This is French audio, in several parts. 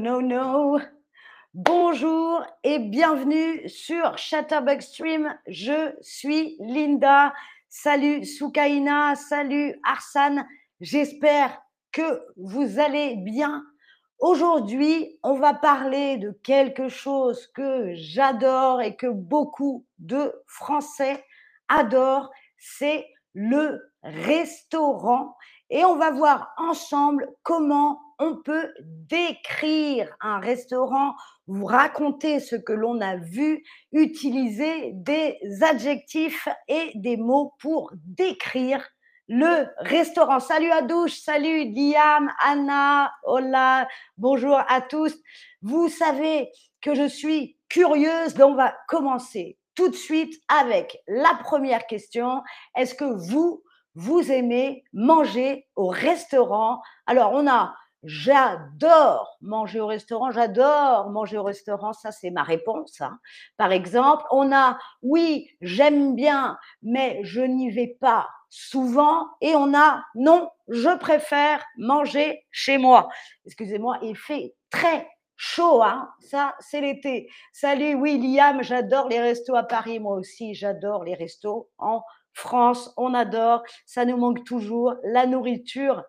no, no. Bonjour et bienvenue sur Chatterbug Stream. Je suis Linda. Salut Soukaina, salut Arsane. J'espère que vous allez bien. Aujourd'hui, on va parler de quelque chose que j'adore et que beaucoup de Français adorent. C'est le restaurant. Et on va voir ensemble comment on peut décrire un restaurant, vous raconter ce que l'on a vu, utiliser des adjectifs et des mots pour décrire le restaurant. Salut à douche, salut Liam, Anna, hola, bonjour à tous. Vous savez que je suis curieuse, donc on va commencer tout de suite avec la première question. Est-ce que vous, vous aimez manger au restaurant? Alors, on a J'adore manger au restaurant, j'adore manger au restaurant, ça c'est ma réponse. Hein. Par exemple, on a oui, j'aime bien, mais je n'y vais pas souvent. Et on a non, je préfère manger chez moi. Excusez-moi, il fait très chaud, hein ça c'est l'été. Salut William, j'adore les restos à Paris, moi aussi j'adore les restos en France, on adore, ça nous manque toujours, la nourriture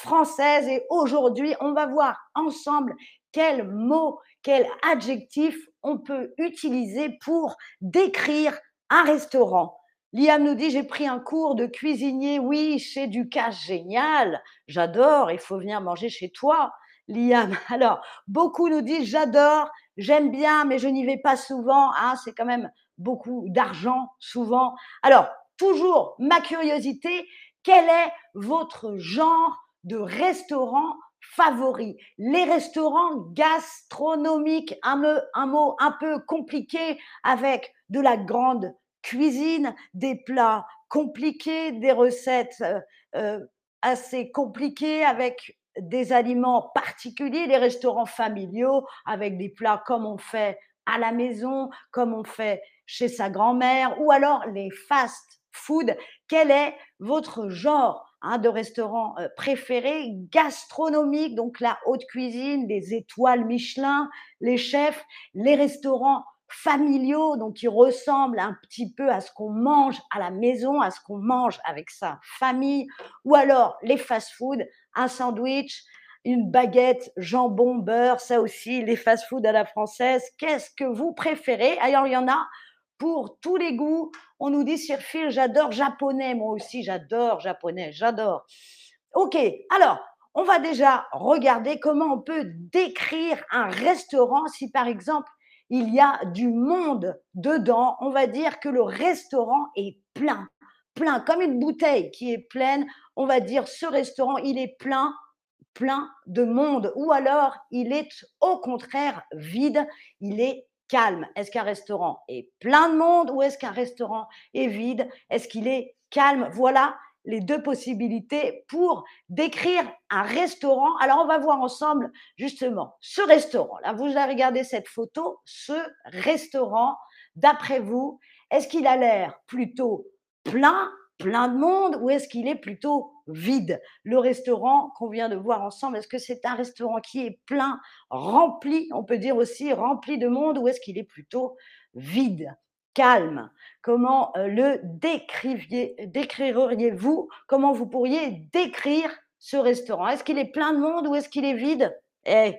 française. Et aujourd'hui, on va voir ensemble quels mots, quels adjectifs on peut utiliser pour décrire un restaurant. Liam nous dit, j'ai pris un cours de cuisinier, oui, chez Ducas, génial, j'adore, il faut venir manger chez toi, Liam. Alors, beaucoup nous disent, j'adore, j'aime bien, mais je n'y vais pas souvent, hein, c'est quand même beaucoup d'argent, souvent. Alors, toujours ma curiosité, quel est votre genre de restaurants favoris. Les restaurants gastronomiques, un, un mot un peu compliqué avec de la grande cuisine, des plats compliqués, des recettes euh, euh, assez compliquées avec des aliments particuliers, les restaurants familiaux avec des plats comme on fait à la maison, comme on fait chez sa grand-mère, ou alors les fast food. Quel est votre genre Hein, de restaurants euh, préférés, gastronomiques, donc la haute cuisine, les étoiles Michelin, les chefs, les restaurants familiaux, donc qui ressemblent un petit peu à ce qu'on mange à la maison, à ce qu'on mange avec sa famille, ou alors les fast-food, un sandwich, une baguette, jambon, beurre, ça aussi, les fast-food à la française. Qu'est-ce que vous préférez? Alors, il y en a pour tous les goûts. On nous dit sur fil, j'adore japonais, moi aussi j'adore japonais, j'adore. Ok, alors on va déjà regarder comment on peut décrire un restaurant si par exemple il y a du monde dedans. On va dire que le restaurant est plein, plein, comme une bouteille qui est pleine. On va dire ce restaurant, il est plein, plein de monde. Ou alors il est au contraire vide, il est calme Est-ce qu'un restaurant est plein de monde ou est-ce qu'un restaurant est vide? Est-ce qu'il est calme? Voilà les deux possibilités pour décrire un restaurant. Alors, on va voir ensemble justement ce restaurant. Là, vous allez regarder cette photo. Ce restaurant, d'après vous, est-ce qu'il a l'air plutôt plein plein de monde ou est-ce qu'il est plutôt vide Le restaurant qu'on vient de voir ensemble, est-ce que c'est un restaurant qui est plein, rempli, on peut dire aussi rempli de monde ou est-ce qu'il est plutôt vide calme? Comment euh, le décririez-vous? Comment vous pourriez décrire ce restaurant? Est-ce qu'il est plein de monde ou est-ce qu'il est vide? Eh,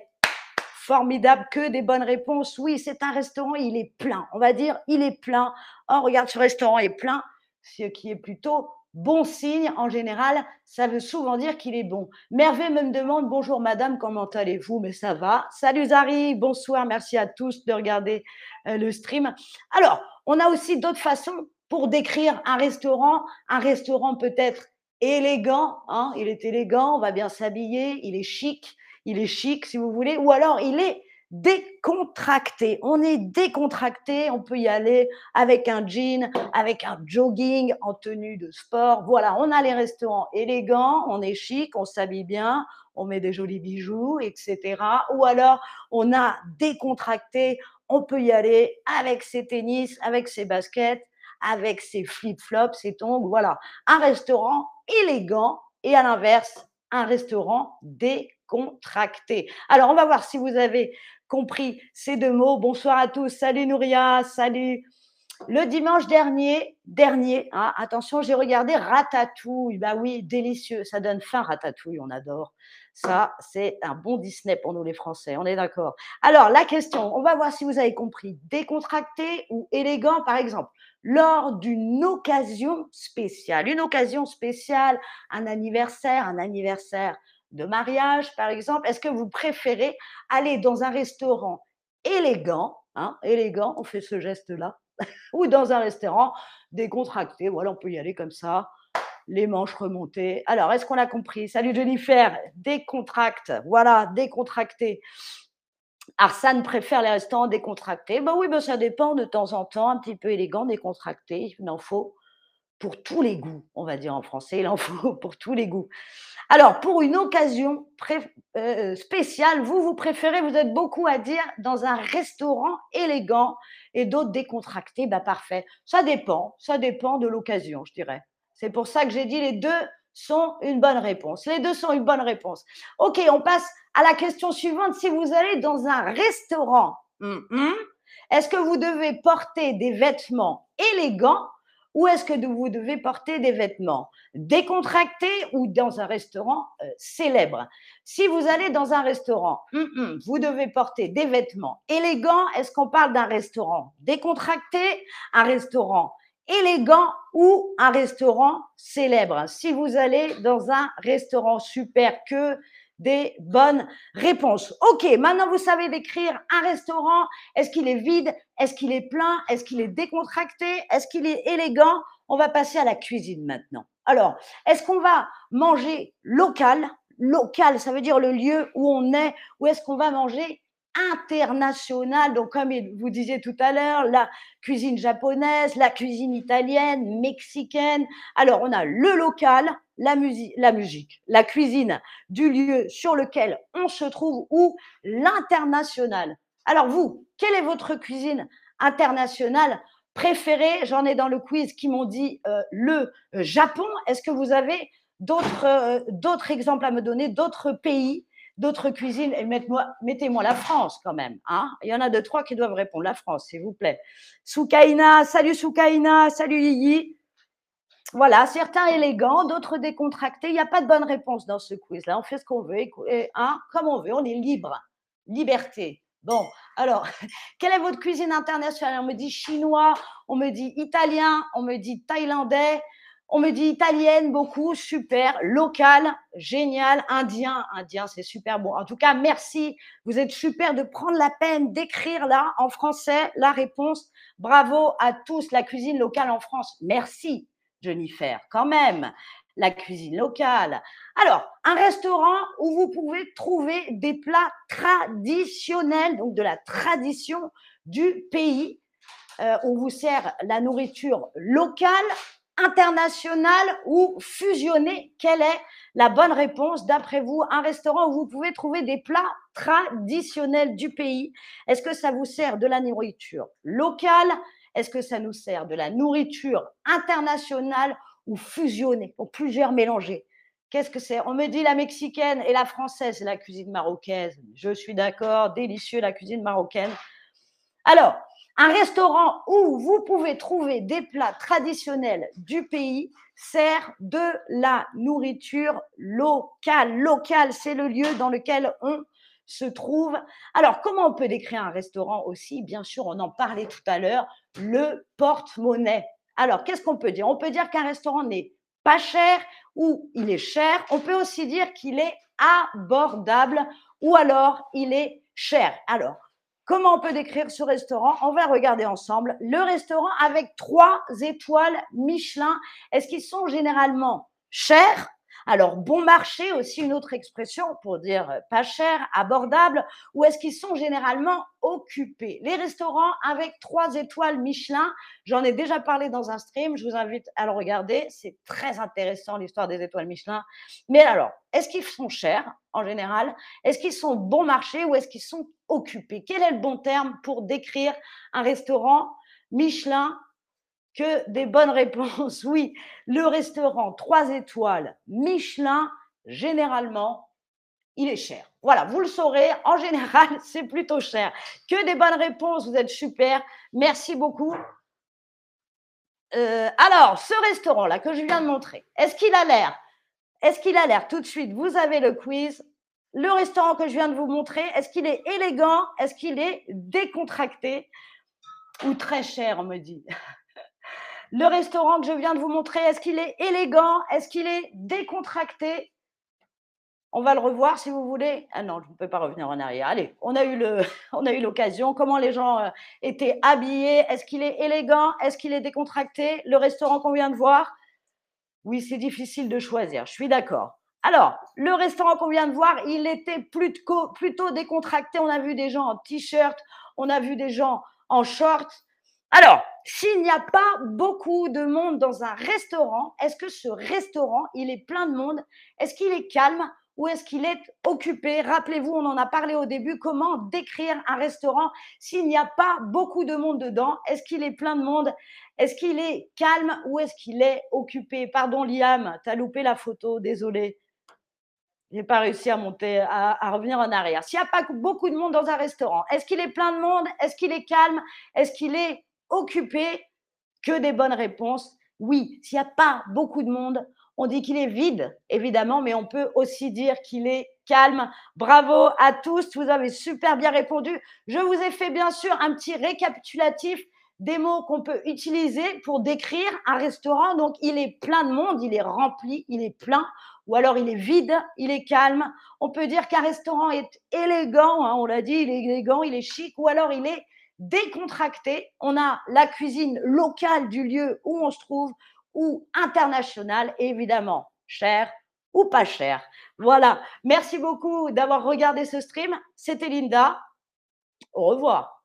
formidable, que des bonnes réponses. Oui, c'est un restaurant, il est plein. On va dire, il est plein. Oh, regarde, ce restaurant est plein ce qui est plutôt bon signe en général, ça veut souvent dire qu'il est bon. Merveille me demande bonjour madame, comment allez-vous? Mais ça va. Salut Zari, bonsoir, merci à tous de regarder euh, le stream. Alors, on a aussi d'autres façons pour décrire un restaurant. Un restaurant peut-être élégant, hein, il est élégant, on va bien s'habiller, il est chic, il est chic si vous voulez, ou alors il est décontracté. On est décontracté, on peut y aller avec un jean, avec un jogging, en tenue de sport. Voilà, on a les restaurants élégants, on est chic, on s'habille bien, on met des jolis bijoux, etc. Ou alors, on a décontracté, on peut y aller avec ses tennis, avec ses baskets, avec ses flip-flops, ses tongs. Voilà, un restaurant élégant et à l'inverse, un restaurant décontracté. Alors, on va voir si vous avez compris ces deux mots. Bonsoir à tous. Salut Nouria, salut. Le dimanche dernier, dernier, hein, attention, j'ai regardé Ratatouille. Bah oui, délicieux. Ça donne faim, Ratatouille, on adore. Ça, c'est un bon Disney pour nous les Français, on est d'accord. Alors, la question, on va voir si vous avez compris. Décontracté ou élégant, par exemple, lors d'une occasion spéciale. Une occasion spéciale, un anniversaire, un anniversaire de mariage, par exemple. Est-ce que vous préférez aller dans un restaurant élégant, hein, élégant, on fait ce geste-là, ou dans un restaurant décontracté, voilà, on peut y aller comme ça, les manches remontées. Alors, est-ce qu'on a compris? Salut Jennifer, décontracte, voilà, décontracté. Arsane préfère les restaurants décontractés. Ben oui, ben ça dépend de temps en temps, un petit peu élégant, décontracté. Il en faut pour tous les goûts, on va dire en français, il en faut pour tous les goûts. Alors, pour une occasion euh, spéciale, vous, vous préférez, vous êtes beaucoup à dire, dans un restaurant élégant et d'autres décontractés, bah parfait. Ça dépend, ça dépend de l'occasion, je dirais. C'est pour ça que j'ai dit les deux sont une bonne réponse. Les deux sont une bonne réponse. Ok, on passe à la question suivante. Si vous allez dans un restaurant, hum, hum, est-ce que vous devez porter des vêtements élégants ou est-ce que vous devez porter des vêtements? Décontractés ou dans un restaurant euh, célèbre? Si vous allez dans un restaurant, hum, hum, vous devez porter des vêtements élégants. Est-ce qu'on parle d'un restaurant décontracté, un restaurant élégant ou un restaurant célèbre? Si vous allez dans un restaurant super que des bonnes réponses. Ok, maintenant vous savez décrire un restaurant. Est-ce qu'il est vide? Est-ce qu'il est plein? Est-ce qu'il est décontracté? Est-ce qu'il est élégant? On va passer à la cuisine maintenant. Alors, est-ce qu'on va manger local? Local, ça veut dire le lieu où on est, ou est-ce qu'on va manger international. Donc, comme vous disiez tout à l'heure, la cuisine japonaise, la cuisine italienne, mexicaine. Alors, on a le local, la musique, la cuisine du lieu sur lequel on se trouve ou l'international. Alors, vous, quelle est votre cuisine internationale préférée? J'en ai dans le quiz qui m'ont dit euh, le Japon. Est-ce que vous avez d'autres euh, d'autres exemples à me donner, d'autres pays d'autres cuisines, et mettez-moi la France quand même. Hein Il y en a deux, trois qui doivent répondre. La France, s'il vous plaît. Soukaina, salut Soukaina, salut Lili. Voilà, certains élégants, d'autres décontractés. Il n'y a pas de bonne réponse dans ce quiz-là. On fait ce qu'on veut, hein, comme on veut. On est libre. Liberté. Bon, alors, quelle est votre cuisine internationale? On me dit chinois, on me dit italien, on me dit thaïlandais, on me dit italienne beaucoup, super, local, génial, indien, indien, c'est super bon. En tout cas, merci. Vous êtes super de prendre la peine d'écrire là en français la réponse. Bravo à tous, la cuisine locale en France. Merci, Jennifer, quand même. La cuisine locale. Alors, un restaurant où vous pouvez trouver des plats traditionnels, donc de la tradition du pays. Euh, on vous sert la nourriture locale international ou fusionné Quelle est la bonne réponse d'après vous? Un restaurant où vous pouvez trouver des plats traditionnels du pays. Est-ce que ça vous sert de la nourriture locale? Est-ce que ça nous sert de la nourriture internationale ou fusionnée, pour plusieurs mélangés? Qu'est-ce que c'est? On me dit la mexicaine et la française, la cuisine marocaine. Je suis d'accord, délicieux la cuisine marocaine. Alors, un restaurant où vous pouvez trouver des plats traditionnels du pays sert de la nourriture locale. Local, c'est le lieu dans lequel on se trouve. Alors, comment on peut décrire un restaurant aussi? Bien sûr, on en parlait tout à l'heure, le porte-monnaie. Alors, qu'est-ce qu'on peut dire? On peut dire qu'un restaurant n'est pas cher ou il est cher. On peut aussi dire qu'il est abordable ou alors il est cher. Alors, Comment on peut décrire ce restaurant? On va regarder ensemble. Le restaurant avec trois étoiles Michelin, est-ce qu'ils sont généralement chers alors, bon marché, aussi une autre expression pour dire euh, pas cher, abordable, ou est-ce qu'ils sont généralement occupés? Les restaurants avec trois étoiles Michelin, j'en ai déjà parlé dans un stream, je vous invite à le regarder, c'est très intéressant l'histoire des étoiles Michelin. Mais alors, est-ce qu'ils sont chers en général? Est-ce qu'ils sont bon marché ou est-ce qu'ils sont occupés? Quel est le bon terme pour décrire un restaurant Michelin que des bonnes réponses. Oui, le restaurant 3 étoiles Michelin, généralement, il est cher. Voilà, vous le saurez, en général, c'est plutôt cher. Que des bonnes réponses, vous êtes super. Merci beaucoup. Euh, alors, ce restaurant-là que je viens de montrer, est-ce qu'il a l'air Est-ce qu'il a l'air tout de suite Vous avez le quiz. Le restaurant que je viens de vous montrer, est-ce qu'il est élégant Est-ce qu'il est décontracté Ou très cher, on me dit. Le restaurant que je viens de vous montrer, est-ce qu'il est élégant? Est-ce qu'il est décontracté? On va le revoir si vous voulez. Ah non, je ne peux pas revenir en arrière. Allez, on a eu l'occasion. Comment les gens euh, étaient habillés? Est-ce qu'il est élégant? Est-ce qu'il est décontracté? Le restaurant qu'on vient de voir? Oui, c'est difficile de choisir. Je suis d'accord. Alors, le restaurant qu'on vient de voir, il était plutôt, décontracté. On a vu des gens en t-shirt, on a vu des gens en short. Alors, s'il n'y a pas beaucoup de monde dans un restaurant, est-ce que ce restaurant, il est plein de monde? Est-ce qu'il est calme ou est-ce qu'il est occupé? Rappelez-vous, on en a parlé au début, comment décrire un restaurant s'il n'y a pas beaucoup de monde dedans? Est-ce qu'il est plein de monde? Est-ce qu'il est calme ou est-ce qu'il est occupé? Pardon Liam, tu as loupé la photo, désolé. J'ai pas réussi à monter, à, à revenir en arrière. S'il n'y a pas beaucoup de monde dans un restaurant, est-ce qu'il est plein de monde? Est-ce qu'il est calme? Est-ce qu'il est occupé Que des bonnes réponses. Oui, s'il n'y a pas beaucoup de monde, on dit qu'il est vide, évidemment, mais on peut aussi dire qu'il est calme. Bravo à tous, vous avez super bien répondu. Je vous ai fait bien sûr un petit récapitulatif des mots qu'on peut utiliser pour décrire un restaurant. Donc, il est plein de monde, il est rempli, il est plein, ou alors il est vide, il est calme. On peut dire qu'un restaurant est élégant, hein, on l'a dit, il est élégant, il est chic, ou alors il est décontracté. On a la cuisine locale du lieu où on se trouve, ou international, évidemment, cher ou pas cher. Voilà. Merci beaucoup d'avoir regardé ce stream. C'était Linda. Au revoir.